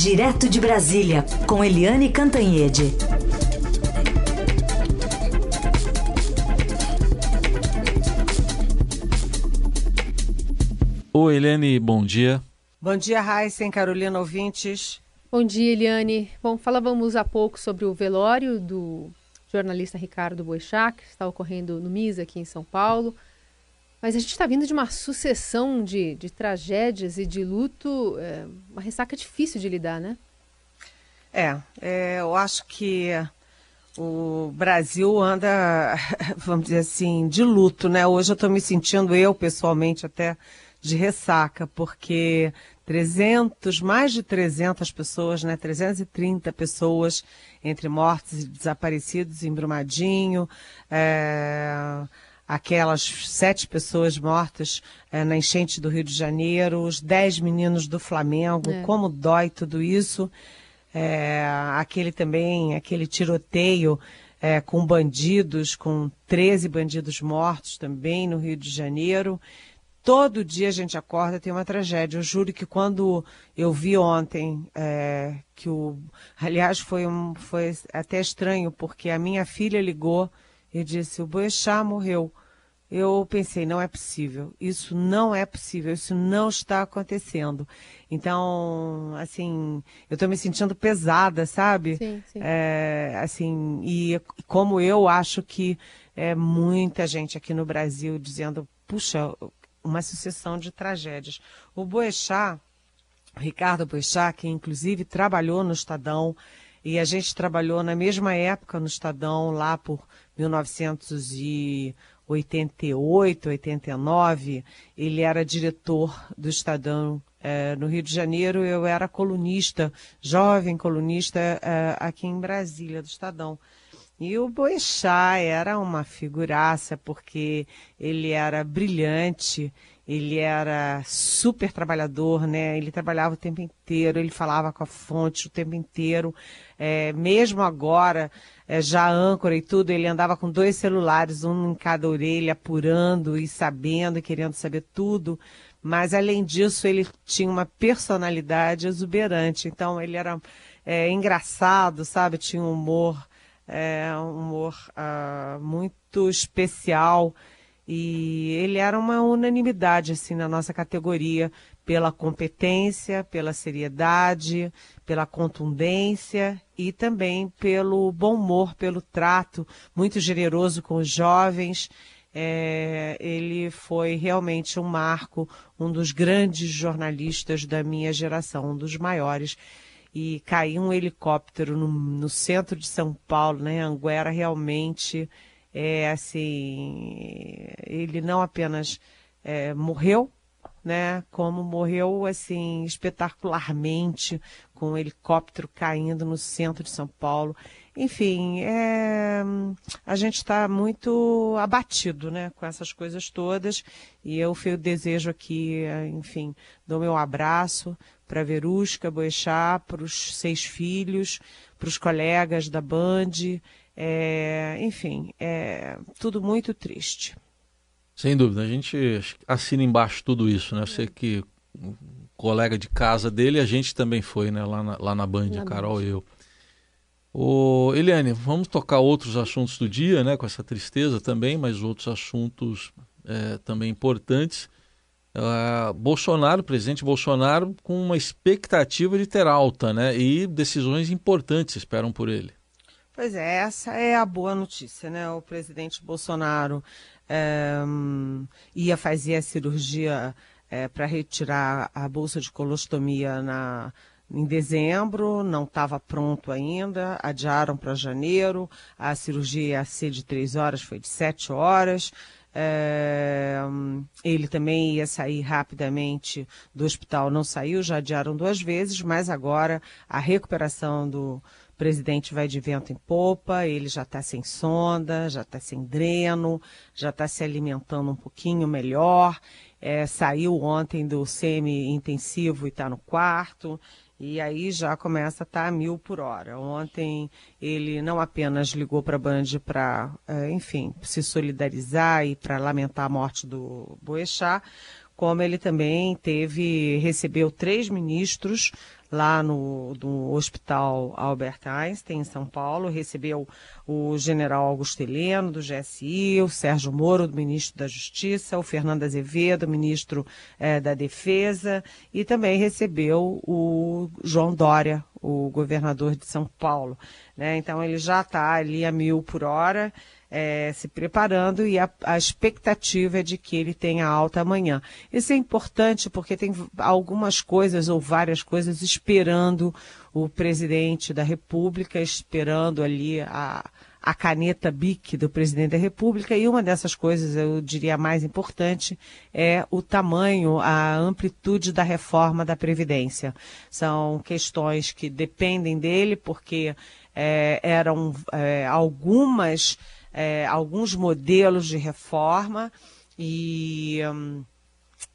Direto de Brasília, com Eliane Cantanhede. Oi, Eliane, bom dia. Bom dia, Raíssen, Carolina, ouvintes. Bom dia, Eliane. Bom, falávamos há pouco sobre o velório do jornalista Ricardo Boechat, que está ocorrendo no MIS aqui em São Paulo. Mas a gente está vindo de uma sucessão de, de tragédias e de luto, é, uma ressaca difícil de lidar, né? É, é, eu acho que o Brasil anda, vamos dizer assim, de luto, né? Hoje eu estou me sentindo, eu pessoalmente, até de ressaca, porque 300, mais de 300 pessoas, né? 330 pessoas entre mortos e desaparecidos em Brumadinho, é, aquelas sete pessoas mortas é, na enchente do Rio de Janeiro, os dez meninos do Flamengo, é. como dói tudo isso. É, aquele também, aquele tiroteio é, com bandidos, com 13 bandidos mortos também no Rio de Janeiro. Todo dia a gente acorda tem uma tragédia. Eu juro que quando eu vi ontem é, que o, aliás foi um, foi até estranho porque a minha filha ligou e disse o Boechat morreu. Eu pensei, não é possível, isso não é possível, isso não está acontecendo. Então, assim, eu estou me sentindo pesada, sabe? Sim, sim. É, assim, e como eu acho que é muita gente aqui no Brasil dizendo, puxa, uma sucessão de tragédias. O Boechat, o Ricardo Boechat, que inclusive trabalhou no Estadão, e a gente trabalhou na mesma época no Estadão, lá por 1988, 89. Ele era diretor do Estadão é, no Rio de Janeiro. Eu era colunista, jovem colunista é, aqui em Brasília, do Estadão. E o Boechat era uma figuraça, porque ele era brilhante, ele era super trabalhador, né? Ele trabalhava o tempo inteiro, ele falava com a fonte o tempo inteiro. É, mesmo agora, é, já âncora e tudo, ele andava com dois celulares, um em cada orelha, apurando e sabendo querendo saber tudo. Mas, além disso, ele tinha uma personalidade exuberante. Então, ele era é, engraçado, sabe? Tinha um humor é um humor uh, muito especial e ele era uma unanimidade assim na nossa categoria pela competência, pela seriedade, pela contundência e também pelo bom humor, pelo trato muito generoso com os jovens. É, ele foi realmente um marco, um dos grandes jornalistas da minha geração, um dos maiores e caiu um helicóptero no, no centro de São Paulo, né? Anguera realmente é assim, ele não apenas é, morreu, né? Como morreu assim espetacularmente com um helicóptero caindo no centro de São Paulo. Enfim, é, a gente está muito abatido, né, com essas coisas todas. E eu desejo aqui, enfim, dou meu abraço para Verusca, Boechat, para os seis filhos, para os colegas da Band, é, enfim, é tudo muito triste. Sem dúvida, a gente assina embaixo tudo isso, né? Você que colega de casa dele, a gente também foi, né? Lá na, lá na Band, na a Carol e eu. Ô, Eliane, vamos tocar outros assuntos do dia, né? Com essa tristeza também, mas outros assuntos é, também importantes. Uh, Bolsonaro, presidente Bolsonaro, com uma expectativa de ter alta, né? E decisões importantes esperam por ele. Pois é, essa é a boa notícia, né? O presidente Bolsonaro é, ia fazer a cirurgia é, para retirar a bolsa de colostomia na, em dezembro, não estava pronto ainda, adiaram para janeiro, a cirurgia ia ser de três horas, foi de sete horas. É, ele também ia sair rapidamente do hospital, não saiu, já adiaram duas vezes, mas agora a recuperação do presidente vai de vento em popa, ele já está sem sonda, já está sem dreno, já está se alimentando um pouquinho melhor, é, saiu ontem do semi-intensivo e está no quarto. E aí já começa a estar tá a mil por hora. Ontem ele não apenas ligou para a Band para, é, enfim, se solidarizar e para lamentar a morte do Boechat, como ele também teve, recebeu três ministros lá no, no Hospital Albert Einstein, em São Paulo, recebeu o general Augusto Heleno, do GSI, o Sérgio Moro, do ministro da Justiça, o Fernando Azevedo, ministro eh, da Defesa, e também recebeu o João Dória, o governador de São Paulo. Né? Então ele já está ali a mil por hora é, se preparando e a, a, expectativa é de que ele tenha alta amanhã. Isso é importante porque tem algumas coisas ou várias coisas esperando o presidente da República, esperando ali a, a caneta BIC do presidente da República, e uma dessas coisas, eu diria mais importante, é o tamanho, a amplitude da reforma da Previdência. São questões que dependem dele, porque é, eram é, algumas é, alguns modelos de reforma e hum,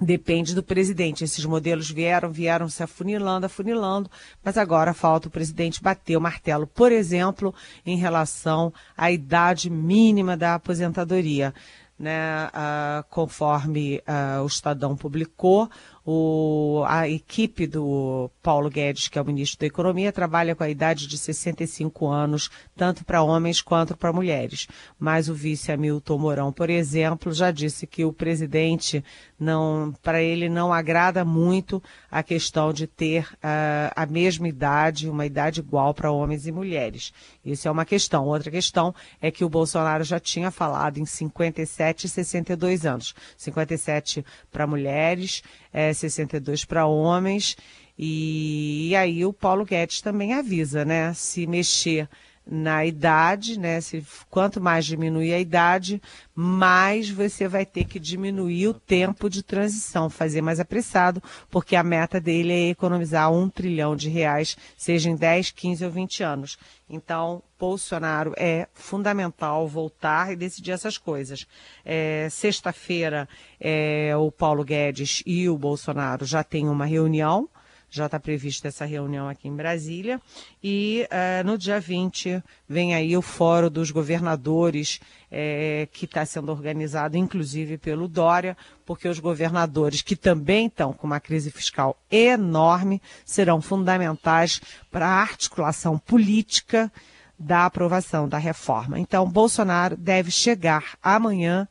depende do presidente. Esses modelos vieram, vieram se afunilando, afunilando, mas agora falta o presidente bater o martelo, por exemplo, em relação à idade mínima da aposentadoria. Né, uh, conforme uh, o Estadão publicou, o, a equipe do Paulo Guedes, que é o ministro da Economia, trabalha com a idade de 65 anos, tanto para homens quanto para mulheres. Mas o vice Hamilton Mourão, por exemplo, já disse que o presidente não, para ele não agrada muito a questão de ter uh, a mesma idade, uma idade igual para homens e mulheres. Isso é uma questão. Outra questão é que o Bolsonaro já tinha falado em 57 e 62 anos. 57 para mulheres, é, 62 para homens. E, e, aí o Paulo Guedes também avisa, né? Se mexer na idade, né? Se, quanto mais diminuir a idade, mais você vai ter que diminuir o tempo de transição, fazer mais apressado, porque a meta dele é economizar um trilhão de reais, seja em 10, 15 ou 20 anos. Então, Bolsonaro é fundamental voltar e decidir essas coisas. É, Sexta-feira, é, o Paulo Guedes e o Bolsonaro já têm uma reunião já está prevista essa reunião aqui em Brasília. E uh, no dia 20 vem aí o Fórum dos Governadores, é, que está sendo organizado inclusive pelo Dória, porque os governadores, que também estão com uma crise fiscal enorme, serão fundamentais para a articulação política da aprovação da reforma. Então, Bolsonaro deve chegar amanhã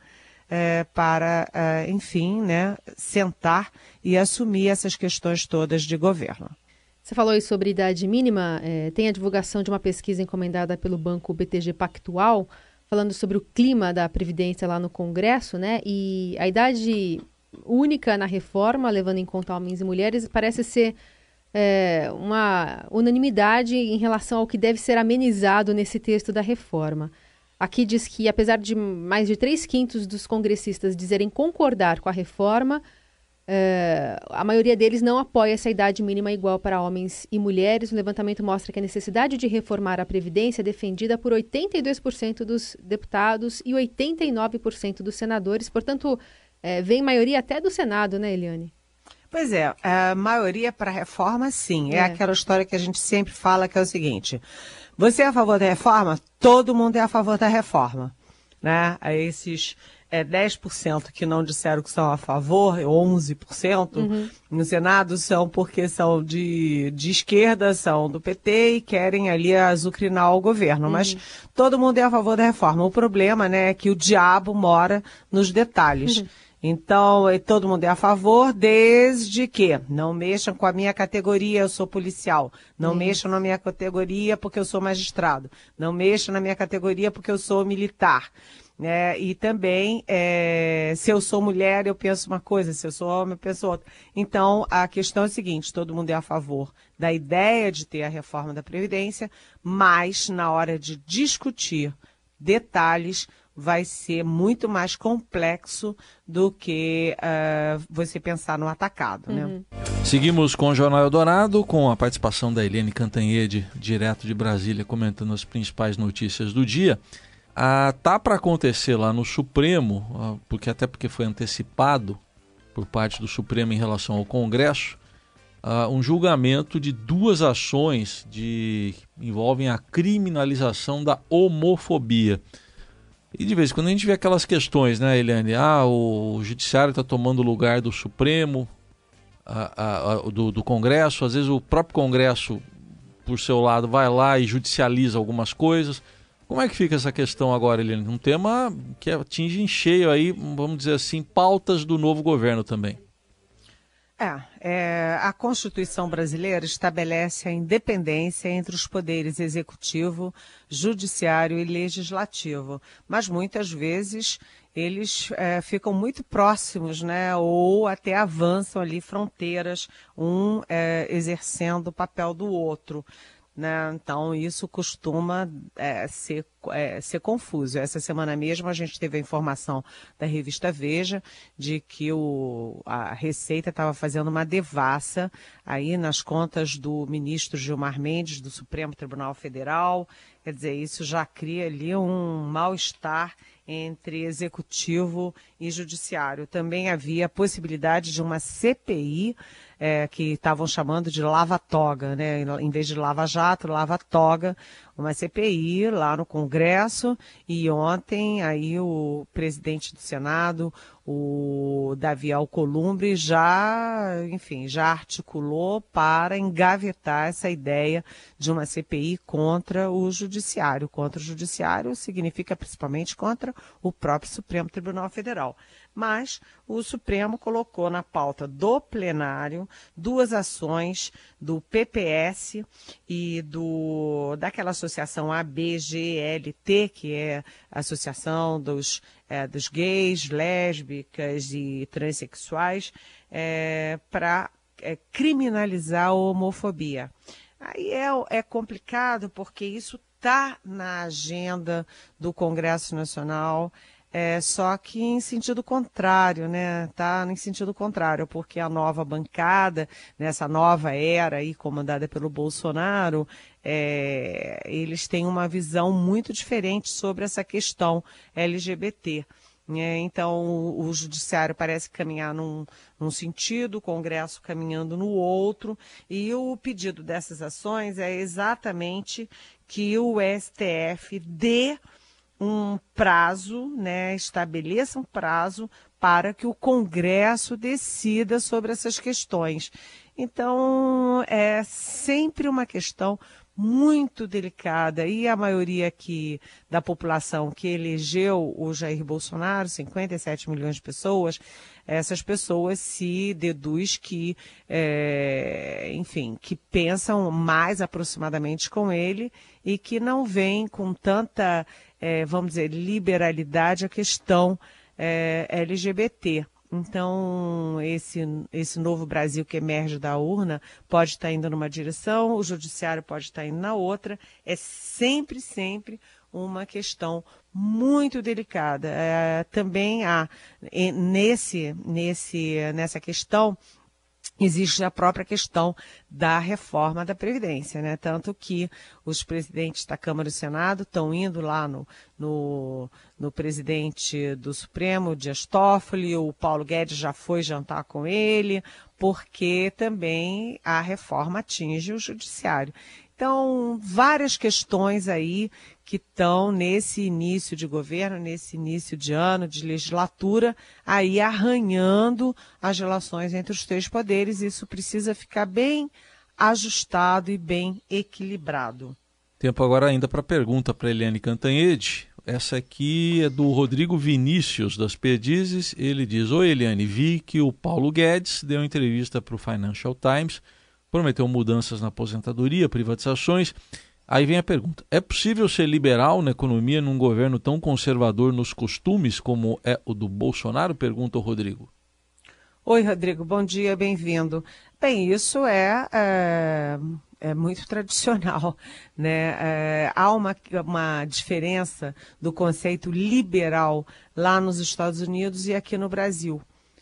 é, para, é, enfim, né, sentar e assumir essas questões todas de governo. Você falou aí sobre idade mínima, é, tem a divulgação de uma pesquisa encomendada pelo banco BTG Pactual, falando sobre o clima da Previdência lá no Congresso, né? E a idade única na reforma, levando em conta homens e mulheres, parece ser é, uma unanimidade em relação ao que deve ser amenizado nesse texto da reforma. Aqui diz que, apesar de mais de três quintos dos congressistas dizerem concordar com a reforma, uh, a maioria deles não apoia essa idade mínima igual para homens e mulheres. O levantamento mostra que a necessidade de reformar a Previdência é defendida por 82% dos deputados e 89% dos senadores. Portanto, uh, vem maioria até do Senado, né, Eliane? Pois é, a maioria para reforma, sim. É. é aquela história que a gente sempre fala que é o seguinte: você é a favor da reforma? Todo mundo é a favor da reforma. Né? A esses é, 10% que não disseram que são a favor, 11% uhum. no Senado são porque são de, de esquerda, são do PT e querem ali azucrinar o governo. Uhum. Mas todo mundo é a favor da reforma. O problema né, é que o diabo mora nos detalhes. Uhum. Então, é, todo mundo é a favor, desde que não mexam com a minha categoria, eu sou policial. Não Isso. mexam na minha categoria porque eu sou magistrado. Não mexam na minha categoria porque eu sou militar. É, e também, é, se eu sou mulher, eu penso uma coisa, se eu sou homem, eu penso outra. Então, a questão é a seguinte: todo mundo é a favor da ideia de ter a reforma da Previdência, mas na hora de discutir detalhes, vai ser muito mais complexo do que uh, você pensar no atacado. Né? Uhum. Né? Seguimos com o Jornal Eldorado, com a participação da Eliane Cantanhede, direto de Brasília, comentando as principais notícias do dia. Ah, tá para acontecer lá no Supremo, ah, porque até porque foi antecipado por parte do Supremo em relação ao Congresso, ah, um julgamento de duas ações de envolvem a criminalização da homofobia. E de vez em quando a gente vê aquelas questões, né, Eliane? Ah, o judiciário está tomando o lugar do Supremo. a, a, do, do Congresso, às vezes o próprio Congresso, por seu lado, vai lá e judicializa algumas coisas. Como é que fica essa questão agora, Eliane? Um tema que atinge em cheio aí, vamos dizer assim, pautas do novo governo também. É, é, a Constituição brasileira estabelece a independência entre os poderes executivo, judiciário e legislativo, mas muitas vezes eles é, ficam muito próximos, né, ou até avançam ali fronteiras, um é, exercendo o papel do outro. Né? Então, isso costuma é, ser, é, ser confuso. Essa semana mesmo a gente teve a informação da revista Veja de que o, a Receita estava fazendo uma devassa aí nas contas do ministro Gilmar Mendes, do Supremo Tribunal Federal. Quer dizer, isso já cria ali um mal-estar entre executivo e judiciário. Também havia a possibilidade de uma CPI, é, que estavam chamando de lava-toga, né? em vez de lava-jato, lava-toga, uma CPI lá no Congresso e ontem aí o presidente do Senado, o Davi Alcolumbre, já, enfim, já articulou para engavetar essa ideia de uma CPI contra o judiciário. Contra o judiciário significa principalmente contra o próprio Supremo Tribunal Federal mas o Supremo colocou na pauta do plenário duas ações do PPS e do daquela associação ABGLT, que é a Associação dos, é, dos Gays, Lésbicas e Transsexuais, é, para é, criminalizar a homofobia. Aí é, é complicado porque isso está na agenda do Congresso Nacional. É, só que em sentido contrário, né? Tá em sentido contrário, porque a nova bancada, nessa nova era aí comandada pelo Bolsonaro, é, eles têm uma visão muito diferente sobre essa questão LGBT. Né? Então, o, o, judiciário parece caminhar num, num sentido, o Congresso caminhando no outro, e o pedido dessas ações é exatamente que o STF dê um prazo, né, estabeleça um prazo para que o Congresso decida sobre essas questões. Então, é sempre uma questão muito delicada e a maioria aqui da população que elegeu o Jair Bolsonaro, 57 milhões de pessoas, essas pessoas se deduz que, é, enfim, que pensam mais aproximadamente com ele e que não vem com tanta é, vamos dizer, liberalidade a questão é, LGBT. Então, esse, esse novo Brasil que emerge da urna pode estar indo numa direção, o judiciário pode estar indo na outra. É sempre, sempre uma questão muito delicada. É, também há, nesse, nesse, nessa questão, existe a própria questão da reforma da Previdência, né? Tanto que os presidentes da Câmara e do Senado estão indo lá no, no, no presidente do Supremo, Dias Toffoli, o Paulo Guedes já foi jantar com ele, porque também a reforma atinge o judiciário. Então, várias questões aí que estão nesse início de governo, nesse início de ano de legislatura, aí arranhando as relações entre os três poderes. Isso precisa ficar bem ajustado e bem equilibrado. Tempo agora ainda para pergunta para Eliane Cantanhede. Essa aqui é do Rodrigo Vinícius, das Perdizes. Ele diz: Oi, Eliane, vi que o Paulo Guedes deu entrevista para o Financial Times prometeu mudanças na aposentadoria, privatizações. Aí vem a pergunta: é possível ser liberal na economia num governo tão conservador nos costumes como é o do Bolsonaro? Pergunta o Rodrigo. Oi, Rodrigo, bom dia, bem-vindo. Bem, isso é, é, é, muito tradicional. Né? É, há uma, uma diferença do conceito liberal lá nos Estados Unidos e aqui no Brasil.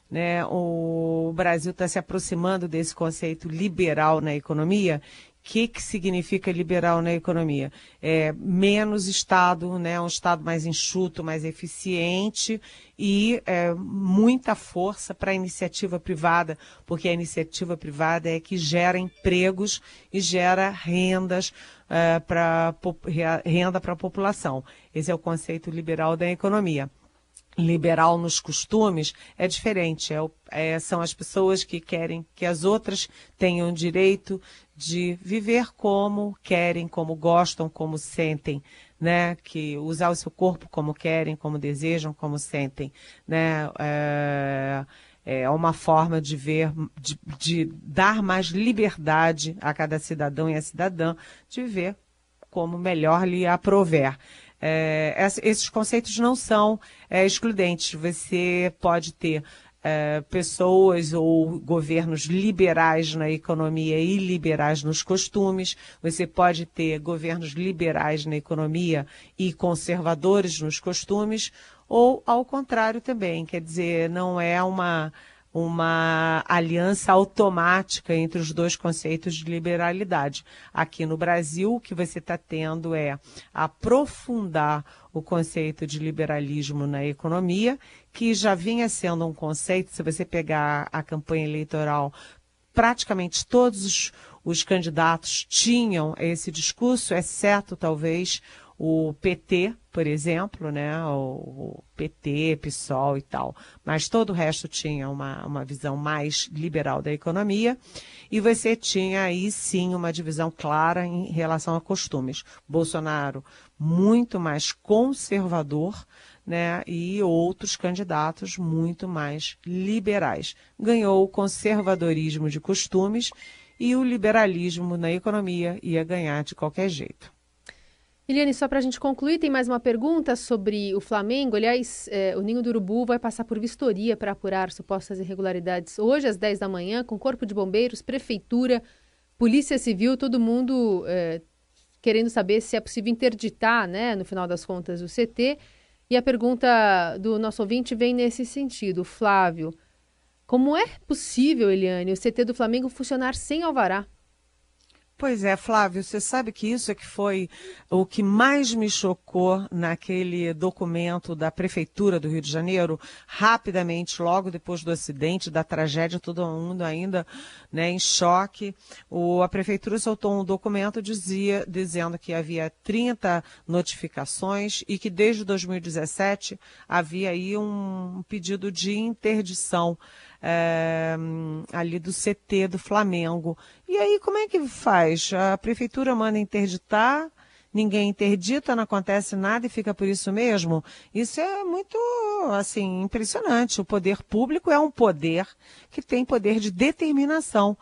Né? O Brasil está se aproximando desse conceito liberal na economia. O que, que significa liberal na economia? É menos Estado, né? um Estado mais enxuto, mais eficiente e é, muita força para a iniciativa privada, porque a iniciativa privada é que gera empregos e gera rendas é, para renda para a população. Esse é o conceito liberal da economia. Liberal nos costumes é diferente. É, é, são as pessoas que querem que as outras tenham direito de viver como querem, como gostam, como sentem, né? Que usar o seu corpo como querem, como desejam, como sentem, né? É, é uma forma de ver, de, de dar mais liberdade a cada cidadão e a cidadã de viver como melhor lhe aprover. É, esses conceitos não são é, excludentes. Você pode ter é, pessoas ou governos liberais na economia e liberais nos costumes. Você pode ter governos liberais na economia e conservadores nos costumes, ou ao contrário também. Quer dizer, não é uma uma aliança automática entre os dois conceitos de liberalidade. Aqui no Brasil, o que você está tendo é aprofundar o conceito de liberalismo na economia, que já vinha sendo um conceito, se você pegar a campanha eleitoral, praticamente todos os, os candidatos tinham esse discurso, exceto talvez o PT, por exemplo, né, o, PT, PSOL e tal, mas todo o resto tinha uma, uma visão mais liberal da economia e você tinha aí sim uma divisão clara em relação a costumes. Bolsonaro muito mais conservador, né, e outros candidatos muito mais liberais. Ganhou o conservadorismo de costumes e o liberalismo na economia ia ganhar de qualquer jeito. Eliane, só para a gente concluir, tem mais uma pergunta sobre o Flamengo. Aliás, é, o Ninho do Urubu vai passar por vistoria para apurar supostas irregularidades hoje às 10 da manhã, com Corpo de Bombeiros, Prefeitura, Polícia Civil, todo mundo é, querendo saber se é possível interditar, né, no final das contas, o CT. E a pergunta do nosso ouvinte vem nesse sentido. Flávio, como é possível, Eliane, o CT do Flamengo funcionar sem alvará? Pois é, Flávio, você sabe que isso é que foi o que mais me chocou naquele documento da Prefeitura do Rio de Janeiro, rapidamente, logo depois do acidente, da tragédia, todo mundo ainda né, em choque. O, a Prefeitura soltou um documento dizia, dizendo que havia 30 notificações e que desde 2017 havia aí um pedido de interdição é, ali do CT do Flamengo. E aí, como é que faz? A prefeitura manda interditar, ninguém interdita, não acontece nada e fica por isso mesmo? Isso é muito, assim, impressionante. O poder público é um poder que tem poder de determinação.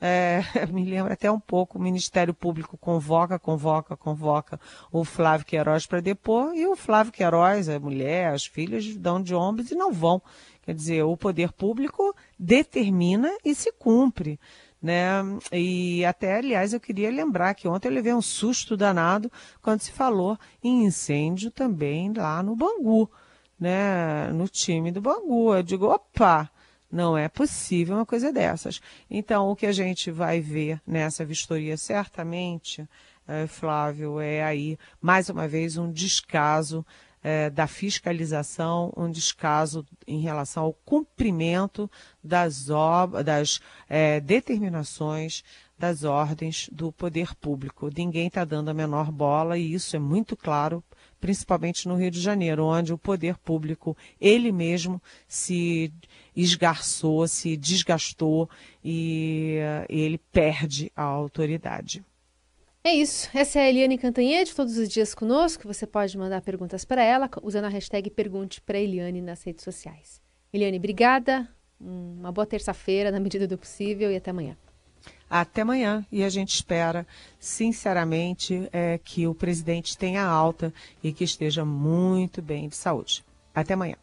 É, me lembra até um pouco, o Ministério Público convoca, convoca, convoca o Flávio Queiroz para depor, e o Flávio Queiroz, a mulher, as filhas dão de ombros e não vão. Quer dizer, o poder público determina e se cumpre. Né? E até, aliás, eu queria lembrar que ontem eu levei um susto danado quando se falou em incêndio também lá no Bangu, né? no time do Bangu. Eu digo, opa, não é possível uma coisa dessas. Então, o que a gente vai ver nessa vistoria, certamente, é, Flávio, é aí, mais uma vez, um descaso é, da fiscalização, um descaso em relação ao cumprimento das, das é, determinações das ordens do poder público. Ninguém está dando a menor bola e isso é muito claro, principalmente no Rio de Janeiro, onde o poder público, ele mesmo, se esgarçou, se desgastou e uh, ele perde a autoridade. É isso. Essa é a Eliane Cantanhede, todos os dias conosco. Você pode mandar perguntas para ela usando a hashtag Pergunte para Eliane nas redes sociais. Eliane, obrigada. Uma boa terça-feira, na medida do possível, e até amanhã. Até amanhã. E a gente espera, sinceramente, é, que o presidente tenha alta e que esteja muito bem de saúde. Até amanhã.